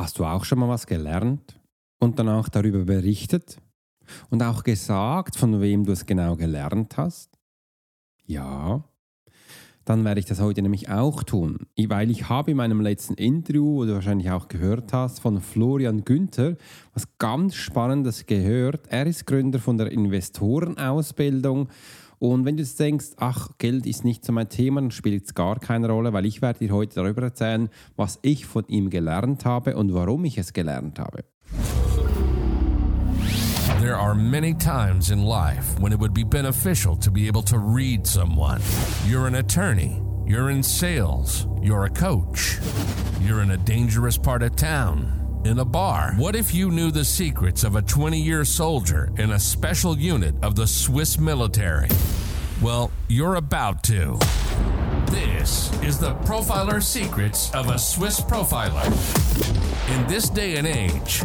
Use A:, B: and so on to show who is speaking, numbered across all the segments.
A: Hast du auch schon mal was gelernt und danach darüber berichtet und auch gesagt, von wem du es genau gelernt hast? Ja, dann werde ich das heute nämlich auch tun, weil ich habe in meinem letzten Interview, wo du wahrscheinlich auch gehört hast, von Florian Günther was ganz Spannendes gehört. Er ist Gründer von der Investorenausbildung und wenn du jetzt denkst, ach, Geld ist nicht so mein Thema, dann spielt es gar keine Rolle, weil ich werde dir heute darüber erzählen, was ich von ihm gelernt habe und warum ich es gelernt habe.
B: There are many times in life when it would be beneficial to be able to read someone. You're an attorney, you're in sales, you're a coach, you're in a dangerous part of town in a bar. What if you knew the secrets of a 20 year soldier in a special unit of the Swiss military? Well, you're about to. This is the Profiler Secrets of a Swiss Profiler. In this day and age,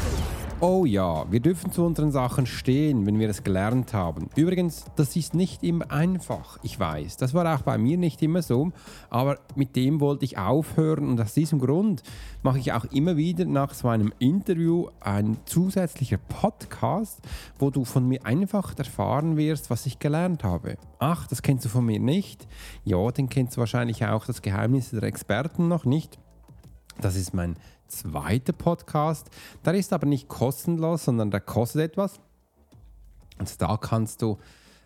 A: Oh ja, wir dürfen zu unseren Sachen stehen, wenn wir es gelernt haben. Übrigens, das ist nicht immer einfach, ich weiß. Das war auch bei mir nicht immer so, aber mit dem wollte ich aufhören und aus diesem Grund mache ich auch immer wieder nach so einem Interview ein zusätzlicher Podcast, wo du von mir einfach erfahren wirst, was ich gelernt habe. Ach, das kennst du von mir nicht? Ja, den kennst du wahrscheinlich auch das Geheimnis der Experten noch nicht. Das ist mein zweiter Podcast. Der ist aber nicht kostenlos, sondern der kostet etwas. Und da kannst du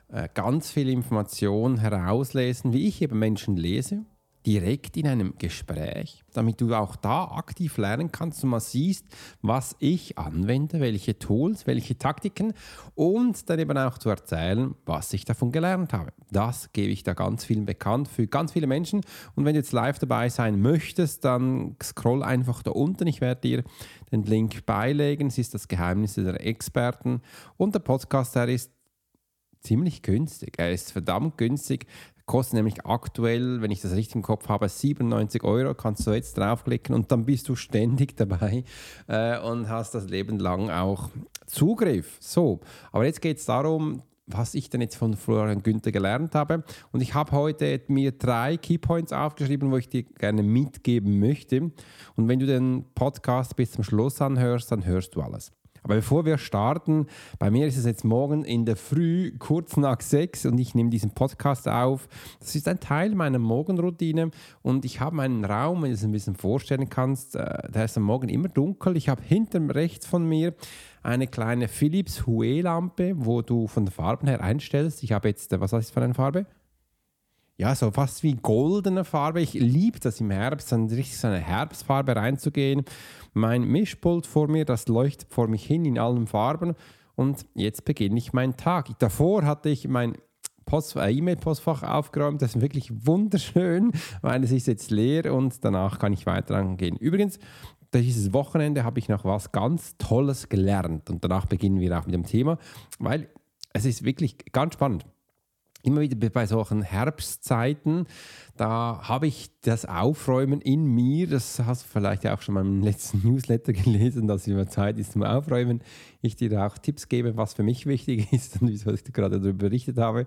A: äh, ganz viel Information herauslesen, wie ich eben Menschen lese direkt in einem Gespräch, damit du auch da aktiv lernen kannst und mal siehst, was ich anwende, welche Tools, welche Taktiken und dann eben auch zu erzählen, was ich davon gelernt habe. Das gebe ich da ganz vielen bekannt für ganz viele Menschen und wenn du jetzt live dabei sein möchtest, dann scroll einfach da unten. Ich werde dir den Link beilegen. Es ist das Geheimnis der Experten und der Podcast, der ist ziemlich günstig. Er ist verdammt günstig. Kostet nämlich aktuell, wenn ich das richtig im Kopf habe, 97 Euro. Kannst du jetzt draufklicken und dann bist du ständig dabei äh, und hast das Leben lang auch Zugriff. So, aber jetzt geht es darum, was ich denn jetzt von Florian Günther gelernt habe. Und ich habe heute mir drei Keypoints aufgeschrieben, wo ich dir gerne mitgeben möchte. Und wenn du den Podcast bis zum Schluss anhörst, dann hörst du alles. Aber bevor wir starten, bei mir ist es jetzt morgen in der Früh, kurz nach sechs, und ich nehme diesen Podcast auf. Das ist ein Teil meiner Morgenroutine und ich habe meinen Raum, wenn du es ein bisschen vorstellen kannst, äh, der ist am Morgen immer dunkel. Ich habe hinten rechts von mir eine kleine Philips Hue-Lampe, wo du von den Farben her einstellst. Ich habe jetzt, äh, was heißt das für eine Farbe? Ja, so fast wie goldene Farbe. Ich liebe das im Herbst, dann richtig so eine Herbstfarbe reinzugehen. Mein Mischpult vor mir, das leuchtet vor mich hin in allen Farben. Und jetzt beginne ich meinen Tag. Davor hatte ich mein äh, E-Mail-Postfach aufgeräumt. Das ist wirklich wunderschön, weil es ist jetzt leer und danach kann ich weiter angehen. Übrigens, dieses Wochenende habe ich noch was ganz Tolles gelernt und danach beginnen wir auch mit dem Thema, weil es ist wirklich ganz spannend immer wieder bei solchen Herbstzeiten, da habe ich das Aufräumen in mir, das hast du vielleicht auch schon mal im letzten Newsletter gelesen, dass es immer Zeit ist zum Aufräumen. Ich dir auch Tipps gebe, was für mich wichtig ist und wieso ich gerade darüber berichtet habe.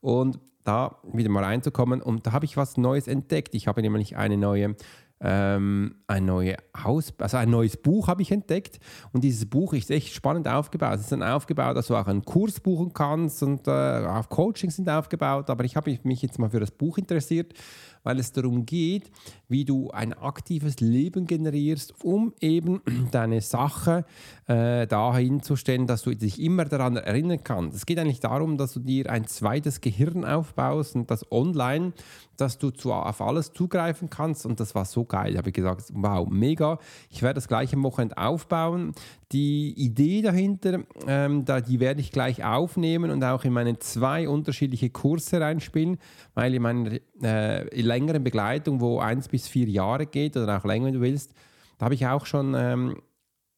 A: Und da wieder mal reinzukommen und da habe ich was Neues entdeckt. Ich habe nämlich eine neue ähm, ein, neue Haus, also ein neues Buch habe ich entdeckt. Und dieses Buch ist echt spannend aufgebaut. Es ist dann aufgebaut, dass du auch einen Kurs buchen kannst und äh, auch Coachings sind aufgebaut, aber ich habe mich jetzt mal für das Buch interessiert, weil es darum geht, wie du ein aktives Leben generierst, um eben deine Sache äh, dahin zu stellen, dass du dich immer daran erinnern kannst. Es geht eigentlich darum, dass du dir ein zweites Gehirn aufbaust und das online, dass du zu, auf alles zugreifen kannst und das war so geil. Ich habe gesagt, wow, mega. Ich werde das gleich am Wochenende aufbauen. Die Idee dahinter, ähm, da, die werde ich gleich aufnehmen und auch in meine zwei unterschiedliche Kurse reinspielen, weil in meiner äh, längeren Begleitung, wo eins bis vier Jahre geht oder auch länger, wenn du willst, da habe ich auch schon ähm,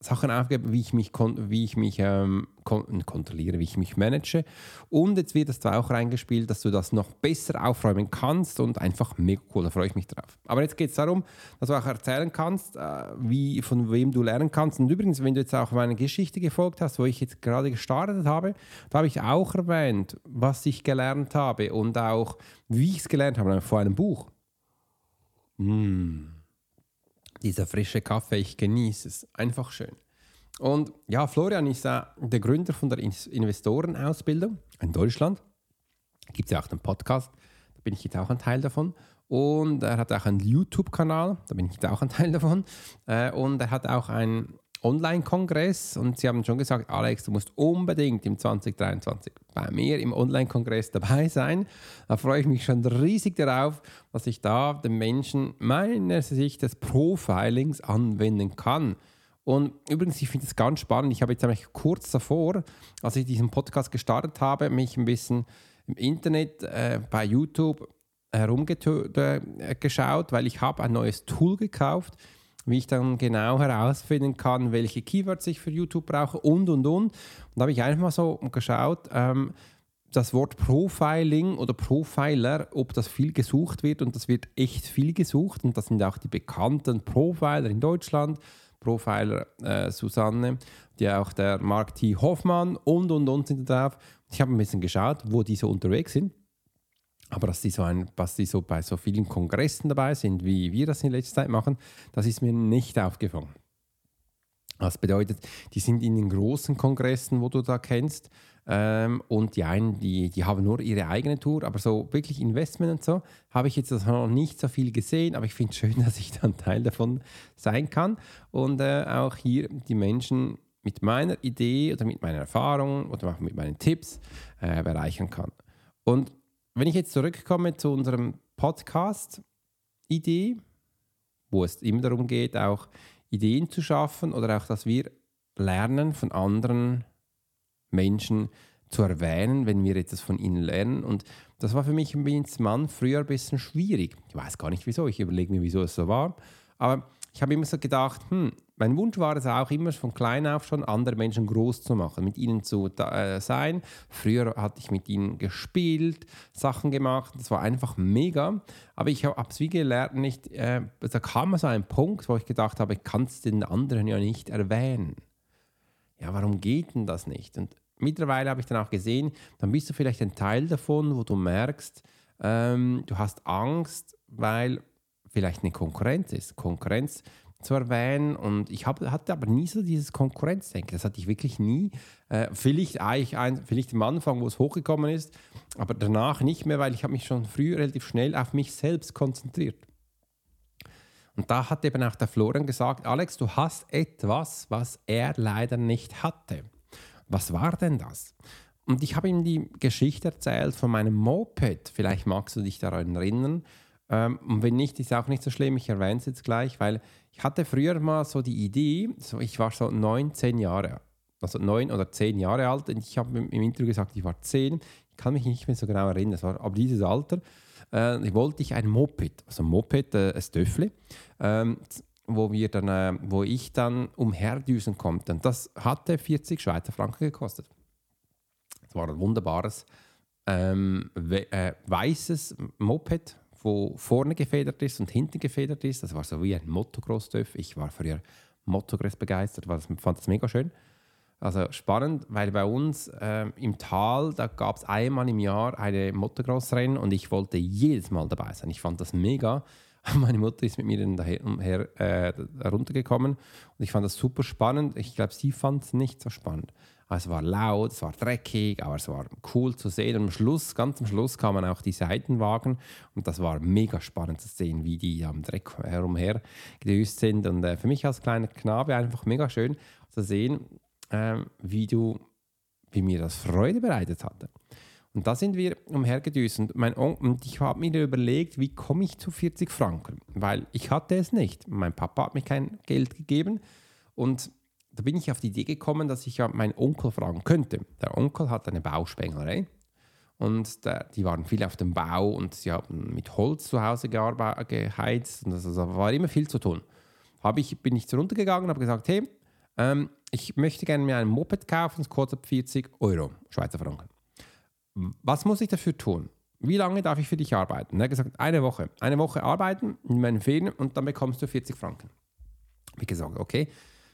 A: Sachen aufgegeben, wie ich mich, wie ich mich ähm, kon kontrolliere, wie ich mich manage. Und jetzt wird das da auch reingespielt, dass du das noch besser aufräumen kannst und einfach mega cool, da freue ich mich drauf. Aber jetzt geht es darum, dass du auch erzählen kannst, äh, wie, von wem du lernen kannst. Und übrigens, wenn du jetzt auch meine Geschichte gefolgt hast, wo ich jetzt gerade gestartet habe, da habe ich auch erwähnt, was ich gelernt habe und auch, wie ich es gelernt habe, vor einem Buch. Mmh dieser frische Kaffee, ich genieße es. Einfach schön. Und ja, Florian ist äh, der Gründer von der Investorenausbildung in Deutschland. Gibt es ja auch einen Podcast, da bin ich jetzt auch ein Teil davon. Und er hat auch einen YouTube-Kanal, da bin ich jetzt auch ein Teil davon. Äh, und er hat auch einen Online-Kongress und sie haben schon gesagt, Alex, du musst unbedingt im 2023 bei mir im Online-Kongress dabei sein. Da freue ich mich schon riesig darauf, was ich da den Menschen meiner Sicht des Profilings anwenden kann. Und übrigens, ich finde es ganz spannend. Ich habe jetzt eigentlich kurz davor, als ich diesen Podcast gestartet habe, mich ein bisschen im Internet äh, bei YouTube herumgeschaut, äh, weil ich habe ein neues Tool gekauft habe wie ich dann genau herausfinden kann, welche Keywords ich für YouTube brauche und und und. Und da habe ich einfach mal so geschaut, ähm, das Wort Profiling oder Profiler, ob das viel gesucht wird und das wird echt viel gesucht und das sind auch die bekannten Profiler in Deutschland. Profiler äh, Susanne, die auch der Mark T. Hoffmann und und und sind da drauf. Ich habe ein bisschen geschaut, wo die so unterwegs sind. Aber dass die, so ein, dass die so bei so vielen Kongressen dabei sind, wie wir das in letzter Zeit machen, das ist mir nicht aufgefallen. Das bedeutet, die sind in den großen Kongressen, wo du da kennst, ähm, und die einen, die, die haben nur ihre eigene Tour, aber so wirklich Investment und so, habe ich jetzt noch nicht so viel gesehen, aber ich finde es schön, dass ich dann Teil davon sein kann und äh, auch hier die Menschen mit meiner Idee oder mit meiner Erfahrung oder auch mit meinen Tipps äh, bereichern kann. Und wenn ich jetzt zurückkomme zu unserem Podcast-Idee, wo es immer darum geht, auch Ideen zu schaffen oder auch, dass wir lernen von anderen Menschen zu erwähnen, wenn wir etwas von ihnen lernen. Und das war für mich als Mann früher ein bisschen schwierig. Ich weiß gar nicht wieso, ich überlege mir, wieso es so war. Aber ich habe immer so gedacht, hm, mein Wunsch war es auch immer von klein auf schon, andere Menschen groß zu machen, mit ihnen zu äh, sein. Früher hatte ich mit ihnen gespielt, Sachen gemacht, das war einfach mega. Aber ich habe es wie gelernt, nicht, äh, da kam so ein Punkt, wo ich gedacht habe, ich kann es den anderen ja nicht erwähnen. Ja, warum geht denn das nicht? Und mittlerweile habe ich dann auch gesehen, dann bist du vielleicht ein Teil davon, wo du merkst, ähm, du hast Angst, weil vielleicht eine Konkurrenz ist. Konkurrenz zu erwähnen und ich hab, hatte aber nie so dieses Konkurrenzdenken. Das hatte ich wirklich nie. Äh, vielleicht, eigentlich ein, vielleicht am Anfang, wo es hochgekommen ist, aber danach nicht mehr, weil ich habe mich schon früh relativ schnell auf mich selbst konzentriert. Und da hat eben auch der Florian gesagt, Alex, du hast etwas, was er leider nicht hatte. Was war denn das? Und ich habe ihm die Geschichte erzählt von meinem Moped. Vielleicht magst du dich daran erinnern. Ähm, und wenn nicht, ist auch nicht so schlimm. Ich erwähne es jetzt gleich, weil ich hatte früher mal so die Idee, so ich war so neun, zehn Jahre, also neun oder zehn Jahre alt. Und ich habe im Interview gesagt, ich war zehn. Ich kann mich nicht mehr so genau erinnern. Das war aber dieses Alter. Äh, wollte ich ein Moped, also ein Moped, äh, ein Stöffli, ähm, wo wir dann, äh, wo ich dann umherdüsen konnte. Und das hatte 40 Schweizer Franken gekostet. Das war ein wunderbares ähm, we äh, weißes Moped wo vorne gefedert ist und hinten gefedert ist. Das war so wie ein Motocross-Dörf. Ich war früher Motocross begeistert, war das, fand das mega schön. Also spannend, weil bei uns äh, im Tal, da gab es einmal im Jahr eine Motocross-Rennen und ich wollte jedes Mal dabei sein. Ich fand das mega. Meine Mutter ist mit mir dann daher, umher, äh, runtergekommen und ich fand das super spannend. Ich glaube, sie fand es nicht so spannend. Es war laut, es war dreckig, aber es war cool zu sehen. Und am Schluss, ganz am Schluss kamen auch die Seitenwagen und das war mega spannend zu sehen, wie die am Dreck herumher gedüst sind. Und äh, für mich als kleiner Knabe einfach mega schön zu sehen, äh, wie du, wie mir das Freude bereitet hatte. Und da sind wir umhergedüst und, mein und ich habe mir überlegt, wie komme ich zu 40 Franken, weil ich hatte es nicht. Mein Papa hat mir kein Geld gegeben und da bin ich auf die Idee gekommen, dass ich ja meinen Onkel fragen könnte. Der Onkel hat eine Bauspenglerei und der, die waren viel auf dem Bau und sie haben mit Holz zu Hause geheizt und das, also war immer viel zu tun. Hab ich, bin ich runtergegangen und habe gesagt, hey, ähm, ich möchte gerne mir ein Moped kaufen, es kostet 40 Euro, Schweizer Franken. Was muss ich dafür tun? Wie lange darf ich für dich arbeiten? Er hat gesagt, eine Woche. Eine Woche arbeiten in meinen Ferien und dann bekommst du 40 Franken. Wie gesagt, okay,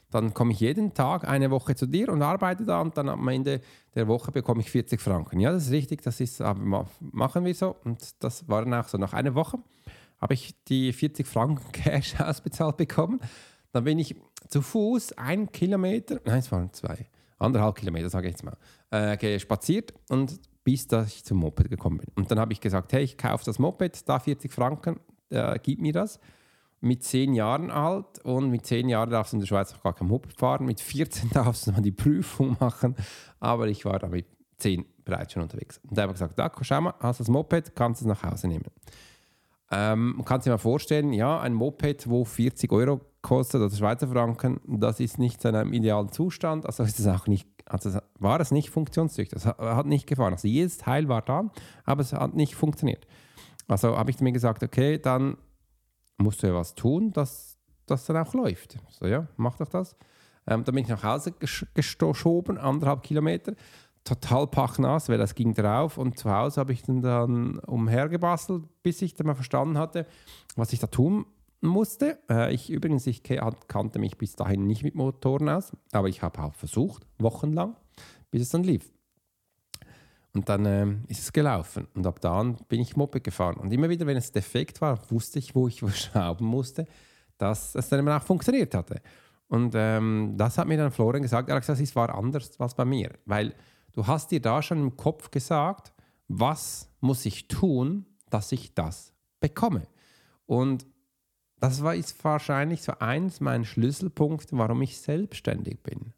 A: dann komme ich jeden Tag eine Woche zu dir und arbeite da und dann am Ende der Woche bekomme ich 40 Franken. Ja, das ist richtig, das ist, machen wir so und das war dann auch so. Nach einer Woche habe ich die 40 Franken Cash ausbezahlt bekommen. Dann bin ich zu Fuß einen Kilometer, nein, es waren zwei, anderthalb Kilometer, sage ich jetzt mal, äh, spaziert und bis dass ich zum Moped gekommen bin. Und dann habe ich gesagt, hey, ich kaufe das Moped, da 40 Franken, äh, gib mir das mit 10 Jahren alt und mit 10 Jahren darfst du in der Schweiz auch gar kein Moped fahren. Mit 14 darfst du mal die Prüfung machen, aber ich war da mit 10 bereits schon unterwegs. Und da habe ich gesagt, da, schau mal, hast das Moped, kannst es nach Hause nehmen. Ähm, man kann sich mal vorstellen, ja, ein Moped, wo 40 Euro kostet oder Schweizer Franken, das ist nicht in einem idealen Zustand, also ist es auch nicht, also war es nicht funktionstüchtig, das hat nicht gefahren. Also jedes Teil war da, aber es hat nicht funktioniert. Also habe ich mir gesagt, okay, dann musst du ja was tun, dass das dann auch läuft. So, ja, mach doch das. Ähm, dann bin ich nach Hause geschoben, anderthalb Kilometer, total pachnass, weil das ging drauf und zu Hause habe ich dann, dann umhergebastelt, bis ich dann mal verstanden hatte, was ich da tun musste. Äh, ich übrigens, ich kannte mich bis dahin nicht mit Motoren aus, aber ich habe auch versucht, wochenlang, bis es dann lief. Und dann äh, ist es gelaufen. Und ab dann bin ich Moped gefahren. Und immer wieder, wenn es defekt war, wusste ich, wo ich schrauben musste, dass es dann auch funktioniert hatte. Und ähm, das hat mir dann Florian gesagt. Er hat gesagt, es war anders als bei mir. Weil du hast dir da schon im Kopf gesagt, was muss ich tun, dass ich das bekomme. Und das war ist wahrscheinlich so eins meiner Schlüsselpunkte, warum ich selbstständig bin.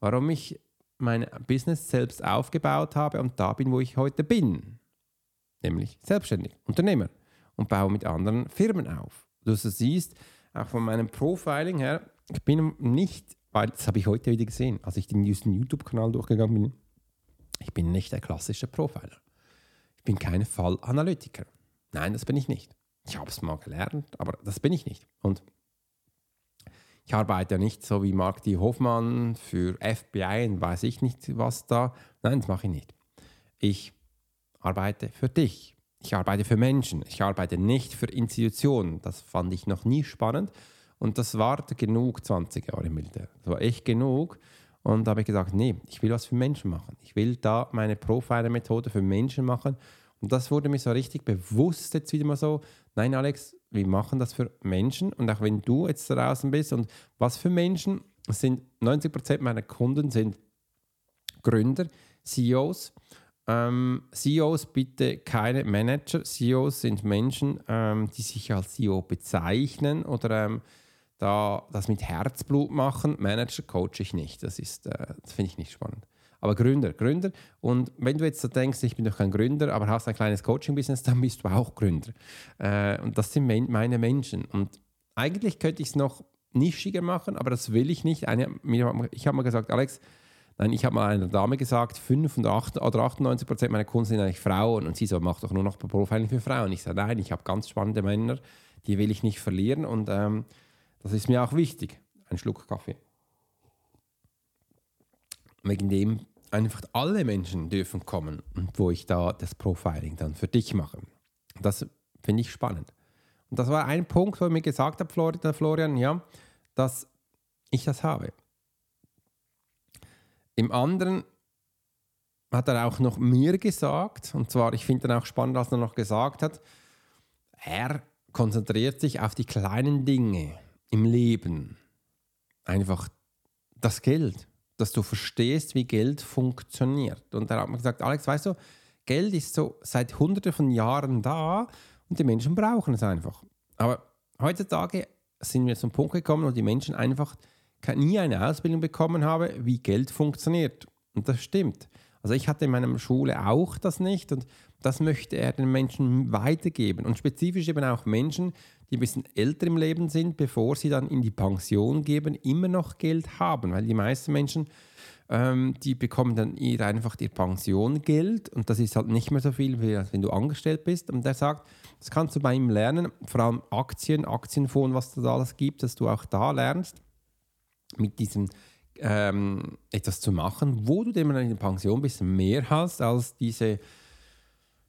A: Warum ich mein Business selbst aufgebaut habe und da bin, wo ich heute bin. Nämlich selbstständig, Unternehmer und baue mit anderen Firmen auf. Du siehst, auch von meinem Profiling her, ich bin nicht, weil das habe ich heute wieder gesehen, als ich den YouTube-Kanal durchgegangen bin, ich bin nicht der klassische Profiler. Ich bin kein Fallanalytiker. Nein, das bin ich nicht. Ich habe es mal gelernt, aber das bin ich nicht. Und ich arbeite ja nicht so wie Mark D. Hoffmann für FBI und weiß ich nicht was da. Nein, das mache ich nicht. Ich arbeite für dich. Ich arbeite für Menschen. Ich arbeite nicht für Institutionen. Das fand ich noch nie spannend. Und das war genug 20 Jahre Militär. Das war echt genug. Und da habe ich gesagt, nee, ich will was für Menschen machen. Ich will da meine Profiler-Methode für Menschen machen. Und das wurde mir so richtig bewusst jetzt wieder mal so, nein Alex, wir machen das für Menschen und auch wenn du jetzt draußen bist und was für Menschen sind 90% meiner Kunden sind Gründer, CEOs. Ähm, CEOs bitte keine Manager. CEOs sind Menschen, ähm, die sich als CEO bezeichnen oder ähm, da das mit Herzblut machen. Manager coache ich nicht. Das ist, äh, das finde ich nicht spannend. Aber Gründer, Gründer. Und wenn du jetzt so denkst, ich bin doch kein Gründer, aber hast ein kleines Coaching-Business, dann bist du auch Gründer. Äh, und das sind meine Menschen. Und eigentlich könnte ich es noch nischiger machen, aber das will ich nicht. Eine, ich habe mal gesagt, Alex, nein, ich habe mal einer Dame gesagt, 5 oder 98 Prozent meiner Kunden sind eigentlich Frauen. Und sie so, mach doch nur noch Profiling für Frauen. Ich sage, nein, ich habe ganz spannende Männer, die will ich nicht verlieren. Und ähm, das ist mir auch wichtig. Ein Schluck Kaffee wegen dem einfach alle Menschen dürfen kommen und wo ich da das Profiling dann für dich mache. Das finde ich spannend. Und das war ein Punkt, wo er mir gesagt hat, Florian, Florian, ja, dass ich das habe. Im anderen hat er auch noch mir gesagt, und zwar, ich finde dann auch spannend, was er noch gesagt hat, er konzentriert sich auf die kleinen Dinge im Leben. Einfach das Geld, dass du verstehst, wie Geld funktioniert. Und da hat man gesagt, Alex, weißt du, Geld ist so seit hunderten von Jahren da und die Menschen brauchen es einfach. Aber heutzutage sind wir zum Punkt gekommen, wo die Menschen einfach nie eine Ausbildung bekommen haben, wie Geld funktioniert. Und das stimmt. Also ich hatte in meiner Schule auch das nicht und das möchte er den Menschen weitergeben. Und spezifisch eben auch Menschen, die ein bisschen älter im Leben sind, bevor sie dann in die Pension geben, immer noch Geld haben. Weil die meisten Menschen, ähm, die bekommen dann ihr, einfach ihr Pensiongeld und das ist halt nicht mehr so viel, wie wenn du angestellt bist. Und der sagt, das kannst du bei ihm lernen, vor allem Aktien, Aktienfonds, was da alles gibt, dass du auch da lernst. mit diesem ähm, etwas zu machen, wo du dann in der Pension ein bisschen mehr hast als diese,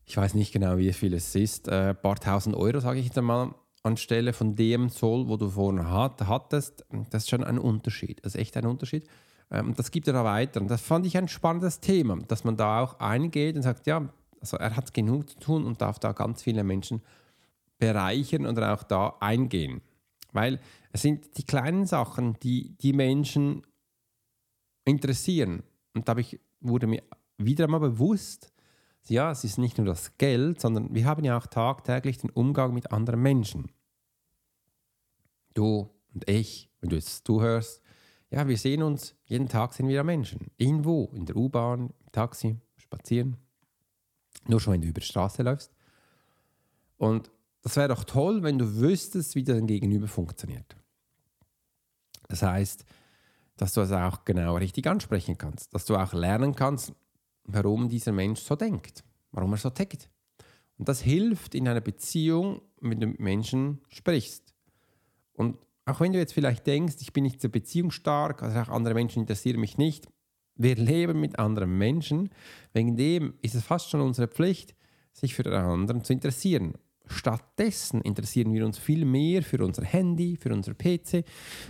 A: ich weiß nicht genau, wie viel es ist, ein äh, paar tausend Euro, sage ich jetzt einmal, anstelle von dem Zoll, wo du vorher hat, hattest. Das ist schon ein Unterschied. Das ist echt ein Unterschied. Ähm, das gibt er da weiter. Und das fand ich ein spannendes Thema, dass man da auch eingeht und sagt, ja, also er hat genug zu tun und darf da ganz viele Menschen bereichern oder auch da eingehen. Weil es sind die kleinen Sachen, die die Menschen interessieren. Und da ich, wurde mir wieder einmal bewusst, ja, es ist nicht nur das Geld, sondern wir haben ja auch tagtäglich den Umgang mit anderen Menschen. Du und ich, wenn du jetzt zuhörst, ja, wir sehen uns, jeden Tag sind wir Menschen. Irgendwo, in der U-Bahn, im Taxi, spazieren. Nur schon, wenn du über die Straße läufst. Und das wäre doch toll, wenn du wüsstest, wie dein Gegenüber funktioniert. Das heißt, dass du es auch genau richtig ansprechen kannst, dass du auch lernen kannst, warum dieser Mensch so denkt, warum er so tickt. Und das hilft in einer Beziehung, mit dem Menschen sprichst. Und auch wenn du jetzt vielleicht denkst, ich bin nicht so beziehungsstark, also auch andere Menschen interessieren mich nicht, wir leben mit anderen Menschen. Wegen dem ist es fast schon unsere Pflicht, sich für den anderen zu interessieren. Stattdessen interessieren wir uns viel mehr für unser Handy, für unser PC,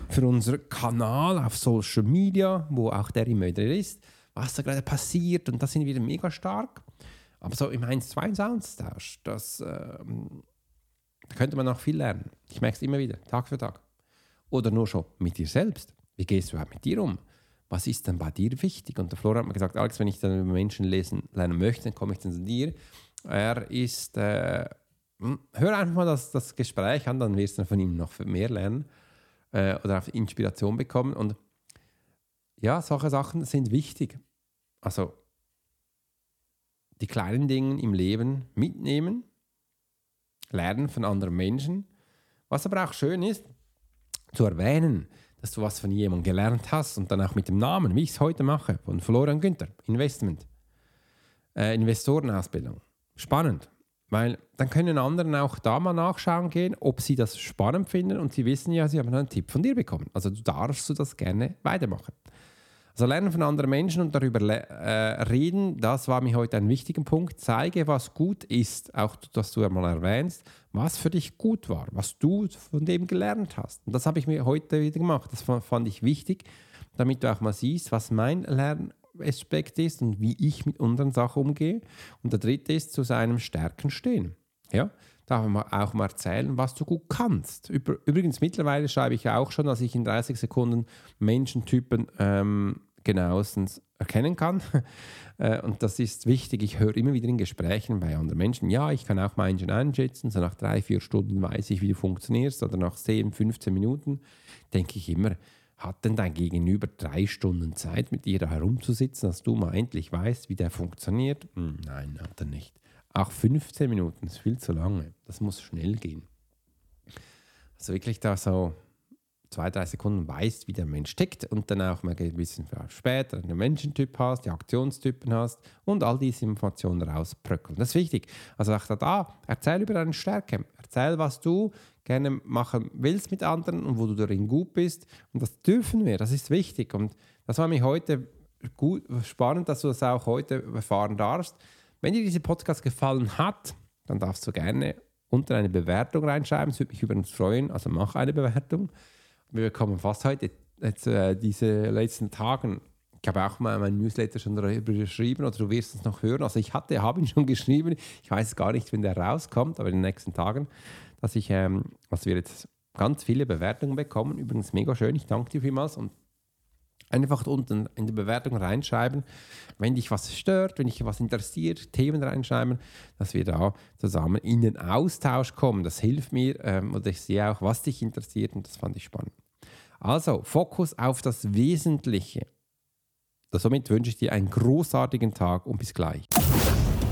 A: für unseren Kanal auf Social Media, wo auch der immer wieder ist, was da gerade passiert und das sind wir mega stark. Aber so im 1 2 1 Austausch, das ähm, da könnte man noch viel lernen. Ich merke es immer wieder, Tag für Tag. Oder nur schon mit dir selbst. Wie gehst du überhaupt mit dir um? Was ist denn bei dir wichtig? Und der Florian hat mir gesagt, Alex, wenn ich dann über Menschen lesen, lernen möchte, dann komme ich dann zu dir. Er ist, äh, hm, hör einfach mal das, das Gespräch an, dann wirst du von ihm noch mehr lernen äh, oder Inspiration bekommen. Und ja, solche Sachen sind wichtig. Also die kleinen Dinge im Leben mitnehmen, lernen von anderen Menschen. Was aber auch schön ist, zu erwähnen, dass du was von jemandem gelernt hast und dann auch mit dem Namen, wie ich es heute mache, von Florian Günther, Investment, äh, Investorenausbildung. Spannend, weil dann können anderen auch da mal nachschauen gehen, ob sie das spannend finden und sie wissen ja, sie haben einen Tipp von dir bekommen. Also du darfst du das gerne weitermachen. Also lernen von anderen Menschen und darüber äh, reden, das war mir heute ein wichtiger Punkt. Zeige, was gut ist, auch dass du einmal erwähnst, was für dich gut war, was du von dem gelernt hast. Und das habe ich mir heute wieder gemacht. Das fand ich wichtig, damit du auch mal siehst, was mein Lernaspekt ist und wie ich mit unseren Sachen umgehe. Und der dritte ist, zu seinem Stärken stehen. Ja, darf man auch mal erzählen, was du gut kannst. Übrigens, mittlerweile schreibe ich auch schon, dass ich in 30 Sekunden Menschentypen ähm, genauestens erkennen kann. Äh, und das ist wichtig. Ich höre immer wieder in Gesprächen bei anderen Menschen, ja, ich kann auch Menschen einschätzen, so nach drei, vier Stunden weiß ich, wie du funktionierst oder nach 10, 15 Minuten denke ich immer, hat denn dein Gegenüber drei Stunden Zeit, mit dir da herumzusitzen, dass du mal endlich weißt, wie der funktioniert? Hm, nein, hat er nicht. Auch 15 Minuten ist viel zu lange. Das muss schnell gehen. Also wirklich da so zwei, drei Sekunden weißt, wie der Mensch tickt und dann auch mal ein bisschen später einen Menschentyp hast, die Aktionstypen hast und all diese Informationen rausbröckeln. Das ist wichtig. Also auch da, erzähl über deine Stärke. Erzähl, was du gerne machen willst mit anderen und wo du darin gut bist. Und das dürfen wir, das ist wichtig. Und das war mir heute gut, spannend, dass du das auch heute erfahren darfst. Wenn dir dieser Podcast gefallen hat, dann darfst du gerne unter eine Bewertung reinschreiben. Das würde mich übrigens freuen. Also mach eine Bewertung wir bekommen fast heute, jetzt, äh, diese letzten Tagen, ich habe auch mal meinen Newsletter schon darüber geschrieben oder du wirst es noch hören. Also ich hatte, habe ihn schon geschrieben. Ich weiß gar nicht, wenn der rauskommt, aber in den nächsten Tagen, dass ich, ähm, dass wir jetzt ganz viele Bewertungen bekommen. Übrigens mega schön. Ich danke dir vielmals und einfach unten in die Bewertung reinschreiben, wenn dich was stört, wenn dich was interessiert, Themen reinschreiben, dass wir da zusammen in den Austausch kommen. Das hilft mir ähm, und ich sehe auch, was dich interessiert und das fand ich spannend. Also, Fokus auf das Wesentliche. Somit wünsche ich dir einen großartigen Tag und bis gleich.